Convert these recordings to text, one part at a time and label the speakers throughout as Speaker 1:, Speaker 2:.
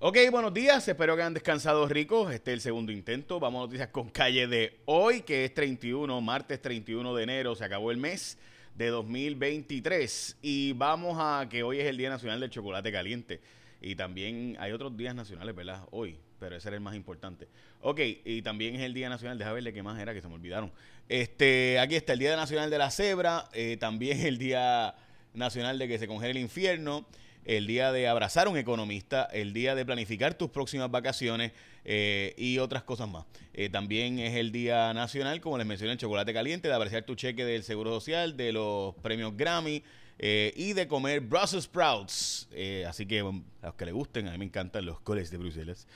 Speaker 1: Ok, buenos días, espero que hayan descansado ricos. Este es el segundo intento. Vamos a noticias con calle de hoy, que es 31, martes 31 de enero, se acabó el mes de 2023. Y vamos a que hoy es el Día Nacional del Chocolate Caliente. Y también hay otros días nacionales, ¿verdad? Hoy, pero ese era el más importante. Ok, y también es el Día Nacional, déjame verle qué más era, que se me olvidaron. Este, aquí está el Día Nacional de la Cebra, eh, también el Día Nacional de que se congele el infierno el día de abrazar a un economista, el día de planificar tus próximas vacaciones eh, y otras cosas más. Eh, también es el día nacional, como les mencioné, el chocolate caliente, de apreciar tu cheque del Seguro Social, de los premios Grammy. Eh, y de comer Brussels sprouts. así que a los que les gusten, a mí me encantan los coles de Bruselas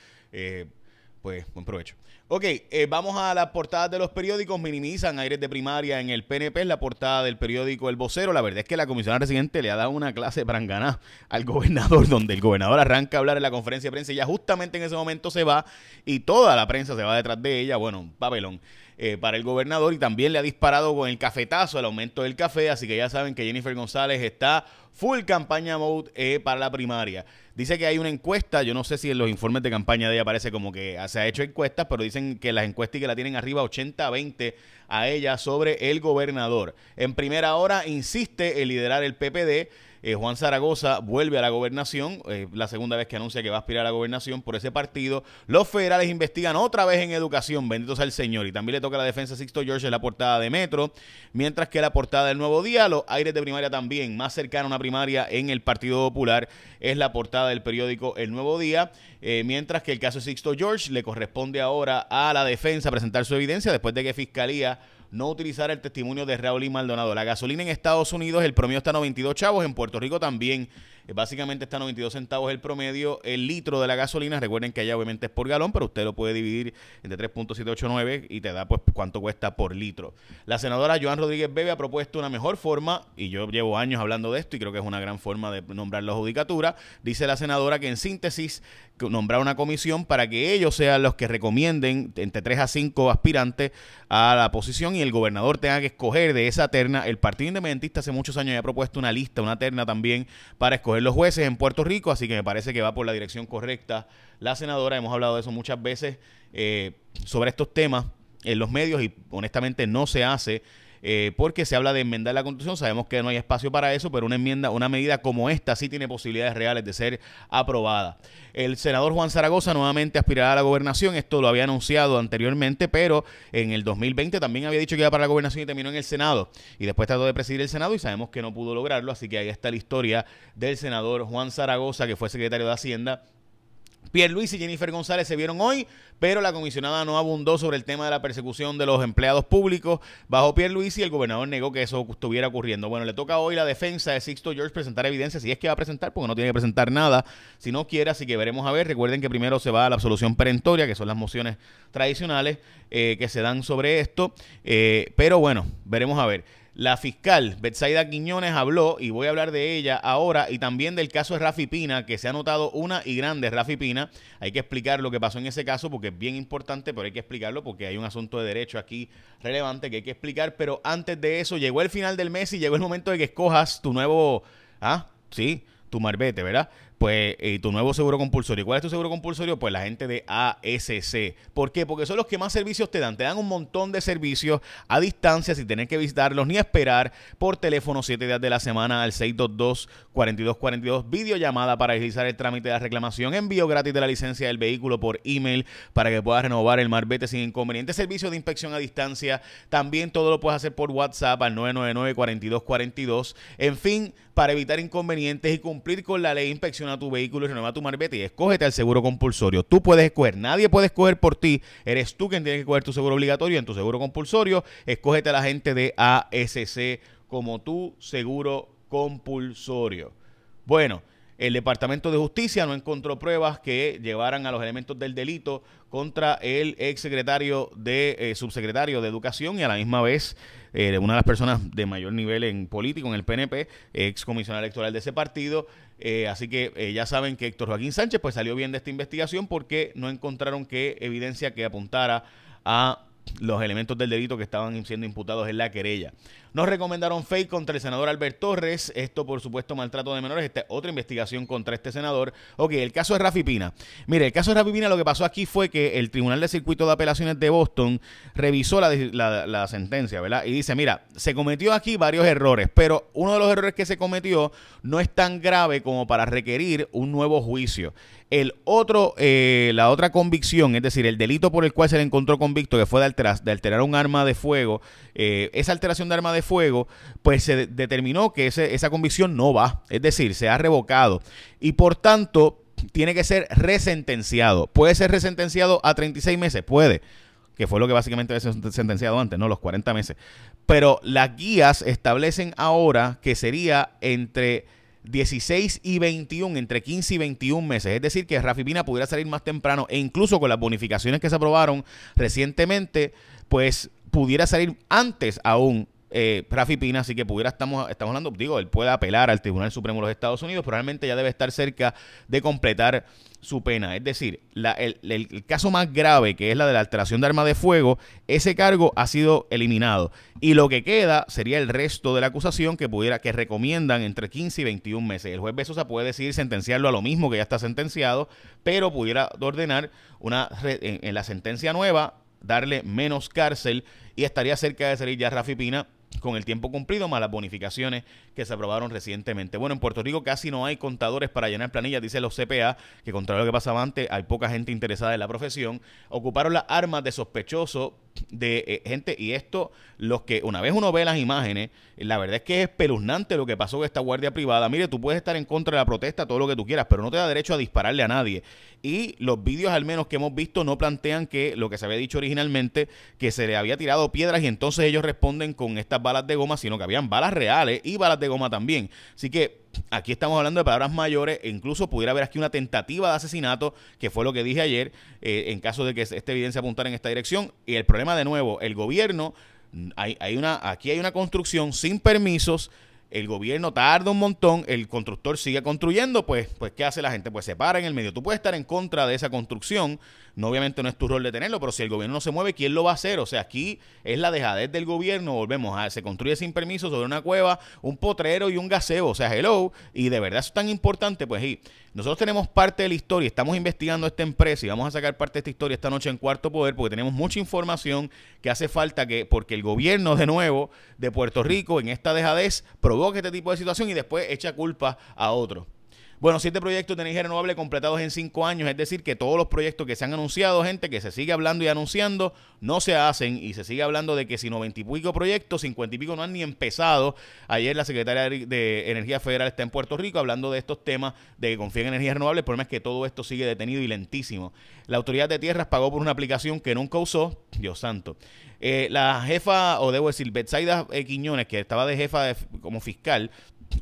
Speaker 1: pues buen provecho. Ok, eh, vamos a las portadas de los periódicos. Minimizan aires de primaria en el PNP, la portada del periódico El Vocero. La verdad es que la comisionada residente le ha dado una clase para ganar al gobernador, donde el gobernador arranca a hablar en la conferencia de prensa y ya justamente en ese momento se va y toda la prensa se va detrás de ella. Bueno, papelón. Eh, para el gobernador y también le ha disparado con el cafetazo el aumento del café, así que ya saben que Jennifer González está full campaña mode eh, para la primaria. Dice que hay una encuesta, yo no sé si en los informes de campaña de ella parece como que se ha hecho encuestas, pero dicen que las encuestas y que la tienen arriba 80-20 a ella sobre el gobernador. En primera hora insiste en liderar el PPD. Eh, Juan Zaragoza vuelve a la gobernación, eh, la segunda vez que anuncia que va a aspirar a la gobernación por ese partido. Los federales investigan otra vez en educación, bendito sea el Señor. Y también le toca la defensa Sixto George en la portada de Metro, mientras que la portada del Nuevo Día, los aires de primaria también, más cercana a una primaria en el Partido Popular, es la portada del periódico El Nuevo Día, eh, mientras que el caso de Sixto George le corresponde ahora a la defensa presentar su evidencia después de que Fiscalía no utilizar el testimonio de Raúl y Maldonado. La gasolina en Estados Unidos, el promedio está a 92 chavos, en Puerto Rico también básicamente está a 92 centavos el promedio. El litro de la gasolina, recuerden que allá obviamente es por galón, pero usted lo puede dividir entre 3.789 y te da pues cuánto cuesta por litro. La senadora Joan Rodríguez Bebe ha propuesto una mejor forma, y yo llevo años hablando de esto y creo que es una gran forma de nombrar la judicatura. Dice la senadora que en síntesis nombrar una comisión para que ellos sean los que recomienden entre 3 a 5 aspirantes a la posición y el gobernador tenga que escoger de esa terna. El Partido Independentista hace muchos años ya ha propuesto una lista, una terna también para escoger los jueces en Puerto Rico, así que me parece que va por la dirección correcta la senadora. Hemos hablado de eso muchas veces eh, sobre estos temas en los medios y honestamente no se hace. Eh, porque se habla de enmendar la constitución, sabemos que no hay espacio para eso, pero una enmienda, una medida como esta sí tiene posibilidades reales de ser aprobada. El senador Juan Zaragoza nuevamente aspirará a la gobernación, esto lo había anunciado anteriormente, pero en el 2020 también había dicho que iba para la gobernación y terminó en el Senado, y después trató de presidir el Senado y sabemos que no pudo lograrlo, así que ahí está la historia del senador Juan Zaragoza, que fue secretario de Hacienda Pierre Luis y Jennifer González se vieron hoy, pero la comisionada no abundó sobre el tema de la persecución de los empleados públicos bajo Pierre Luis y el gobernador negó que eso estuviera ocurriendo. Bueno, le toca hoy la defensa de Sixto George presentar evidencia, si es que va a presentar, porque no tiene que presentar nada, si no quiere, así que veremos a ver. Recuerden que primero se va a la absolución perentoria, que son las mociones tradicionales eh, que se dan sobre esto, eh, pero bueno, veremos a ver. La fiscal Betsaida Quiñones habló, y voy a hablar de ella ahora, y también del caso de Rafi Pina, que se ha notado una y grande Rafi Pina. Hay que explicar lo que pasó en ese caso porque es bien importante, pero hay que explicarlo porque hay un asunto de derecho aquí relevante que hay que explicar. Pero antes de eso, llegó el final del mes y llegó el momento de que escojas tu nuevo, ah, sí, tu marbete, ¿verdad? Pues y tu nuevo seguro compulsorio. ¿Cuál es tu seguro compulsorio? Pues la gente de ASC. ¿Por qué? Porque son los que más servicios te dan. Te dan un montón de servicios a distancia sin tener que visitarlos ni esperar por teléfono siete días de la semana al 622-4242. Videollamada para realizar el trámite de la reclamación. Envío gratis de la licencia del vehículo por email para que puedas renovar el marbete sin inconveniente. Servicio de inspección a distancia. También todo lo puedes hacer por WhatsApp al 999-4242. En fin, para evitar inconvenientes y cumplir con la ley inspección tu vehículo y renueva tu marbete y escógete al seguro compulsorio. Tú puedes escoger, nadie puede escoger por ti. Eres tú quien tiene que escoger tu seguro obligatorio en tu seguro compulsorio. Escógete a la gente de ASC como tu seguro compulsorio. Bueno, el Departamento de Justicia no encontró pruebas que llevaran a los elementos del delito contra el ex secretario de eh, subsecretario de Educación y a la misma vez eh, una de las personas de mayor nivel en político en el PNP, ex comisionado electoral de ese partido. Eh, así que ya saben que Héctor Joaquín Sánchez pues salió bien de esta investigación porque no encontraron que evidencia que apuntara a los elementos del delito que estaban siendo imputados en la querella. Nos recomendaron fake contra el senador Albert Torres. Esto, por supuesto, maltrato de menores. Esta otra investigación contra este senador. Ok, el caso de Rafi Pina. Mire, el caso de Rafi Pina, lo que pasó aquí fue que el Tribunal de Circuito de Apelaciones de Boston revisó la, la sentencia, ¿verdad? Y dice, mira, se cometió aquí varios errores, pero uno de los errores que se cometió no es tan grave como para requerir un nuevo juicio. El otro, eh, la otra convicción, es decir, el delito por el cual se le encontró convicto, que fue de, de alterar un arma de fuego, eh, esa alteración de arma de fuego, pues se determinó que ese, esa convicción no va, es decir, se ha revocado. Y por tanto, tiene que ser resentenciado. ¿Puede ser resentenciado a 36 meses? Puede que fue lo que básicamente había sentenciado antes, ¿no? Los 40 meses. Pero las guías establecen ahora que sería entre 16 y 21, entre 15 y 21 meses. Es decir, que Rafi Pina pudiera salir más temprano e incluso con las bonificaciones que se aprobaron recientemente, pues pudiera salir antes aún eh, Rafi Pina, así que pudiera, estamos, estamos hablando, digo, él puede apelar al Tribunal Supremo de los Estados Unidos, probablemente ya debe estar cerca de completar su pena. Es decir, el, caso más grave, que es la de la alteración de arma de fuego, ese cargo ha sido eliminado. Y lo que queda sería el resto de la acusación que pudiera, que recomiendan entre 15 y 21 meses. El juez Besosa puede decidir sentenciarlo a lo mismo que ya está sentenciado, pero pudiera ordenar una en la sentencia nueva darle menos cárcel y estaría cerca de salir ya Rafi Pina con el tiempo cumplido, más las bonificaciones que se aprobaron recientemente. Bueno, en Puerto Rico casi no hay contadores para llenar planillas, dice los CPA, que contrario a lo que pasaba antes, hay poca gente interesada en la profesión. Ocuparon las armas de sospechoso de eh, gente, y esto, los que una vez uno ve las imágenes, la verdad es que es espeluznante lo que pasó con esta guardia privada. Mire, tú puedes estar en contra de la protesta, todo lo que tú quieras, pero no te da derecho a dispararle a nadie. Y los vídeos, al menos que hemos visto, no plantean que lo que se había dicho originalmente, que se le había tirado piedras y entonces ellos responden con estas balas de goma, sino que habían balas reales y balas de goma también. Así que aquí estamos hablando de palabras mayores e incluso pudiera haber aquí una tentativa de asesinato, que fue lo que dije ayer, eh, en caso de que esta evidencia apuntara en esta dirección. Y el problema de nuevo, el gobierno, hay, hay una, aquí hay una construcción sin permisos el gobierno tarda un montón, el constructor sigue construyendo, pues, pues ¿qué hace la gente? Pues se para en el medio. Tú puedes estar en contra de esa construcción, no obviamente no es tu rol detenerlo, pero si el gobierno no se mueve, ¿quién lo va a hacer? O sea, aquí es la dejadez del gobierno, volvemos a, se construye sin permiso sobre una cueva, un potrero y un gaseo, o sea, hello, y de verdad eso es tan importante, pues sí. Nosotros tenemos parte de la historia, estamos investigando esta empresa y vamos a sacar parte de esta historia esta noche en Cuarto Poder porque tenemos mucha información que hace falta que, porque el gobierno de nuevo de Puerto Rico en esta dejadez provoque este tipo de situación y después echa culpa a otro. Bueno, siete proyectos de energía renovable completados en cinco años, es decir, que todos los proyectos que se han anunciado, gente, que se sigue hablando y anunciando, no se hacen y se sigue hablando de que si noventa y pico proyectos, cincuenta y pico no han ni empezado. Ayer la secretaria de Energía Federal está en Puerto Rico hablando de estos temas de que confía en energías renovables. El problema es que todo esto sigue detenido y lentísimo. La Autoridad de Tierras pagó por una aplicación que nunca usó, Dios santo. Eh, la jefa, o debo decir, Betsaida eh, Quiñones, que estaba de jefa como fiscal,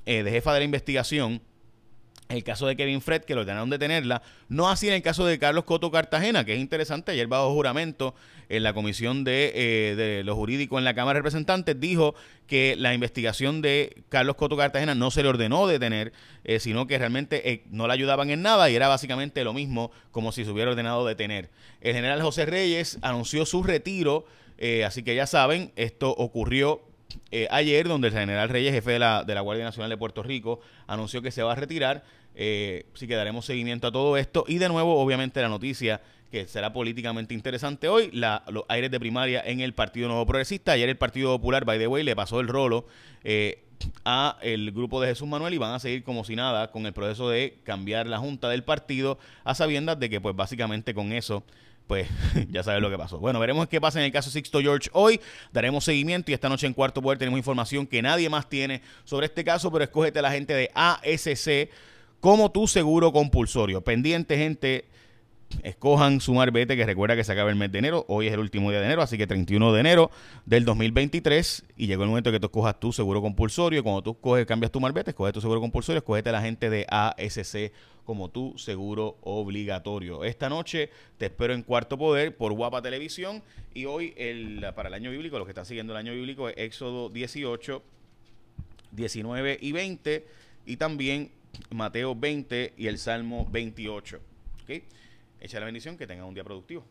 Speaker 1: eh, de jefa de la investigación, el caso de Kevin Fred, que lo ordenaron detenerla, no así en el caso de Carlos Coto Cartagena, que es interesante, ayer bajo juramento en la Comisión de, eh, de lo Jurídico en la Cámara de Representantes, dijo que la investigación de Carlos Coto Cartagena no se le ordenó detener, eh, sino que realmente eh, no le ayudaban en nada y era básicamente lo mismo como si se hubiera ordenado detener. El general José Reyes anunció su retiro, así que ya saben, esto ocurrió ayer, donde el general Reyes, jefe de la, de la Guardia Nacional de Puerto Rico, anunció que se va a retirar. Eh, sí que daremos seguimiento a todo esto. Y de nuevo, obviamente, la noticia que será políticamente interesante hoy, la, los aires de primaria en el Partido Nuevo Progresista. Ayer el Partido Popular, by the way, le pasó el rolo eh, a el grupo de Jesús Manuel y van a seguir como si nada con el proceso de cambiar la junta del partido a sabiendas de que pues básicamente con eso pues ya sabes lo que pasó. Bueno, veremos qué pasa en el caso Sixto George hoy. Daremos seguimiento y esta noche en Cuarto Poder tenemos información que nadie más tiene sobre este caso, pero escógete a la gente de ASC como tu seguro compulsorio. Pendiente, gente. Escojan su marbete, que recuerda que se acaba el mes de enero. Hoy es el último día de enero, así que 31 de enero del 2023. Y llegó el momento que tú escojas tu seguro compulsorio. Cuando tú coges, cambias tu marbete, escoges tu seguro compulsorio, escogete a la gente de ASC como tu seguro obligatorio. Esta noche te espero en Cuarto Poder por Guapa Televisión. Y hoy, el, para el año bíblico, los que están siguiendo el año bíblico, es Éxodo 18, 19 y 20. Y también Mateo 20 y el Salmo 28. ¿Ok? Echa la bendición, que tengan un día productivo.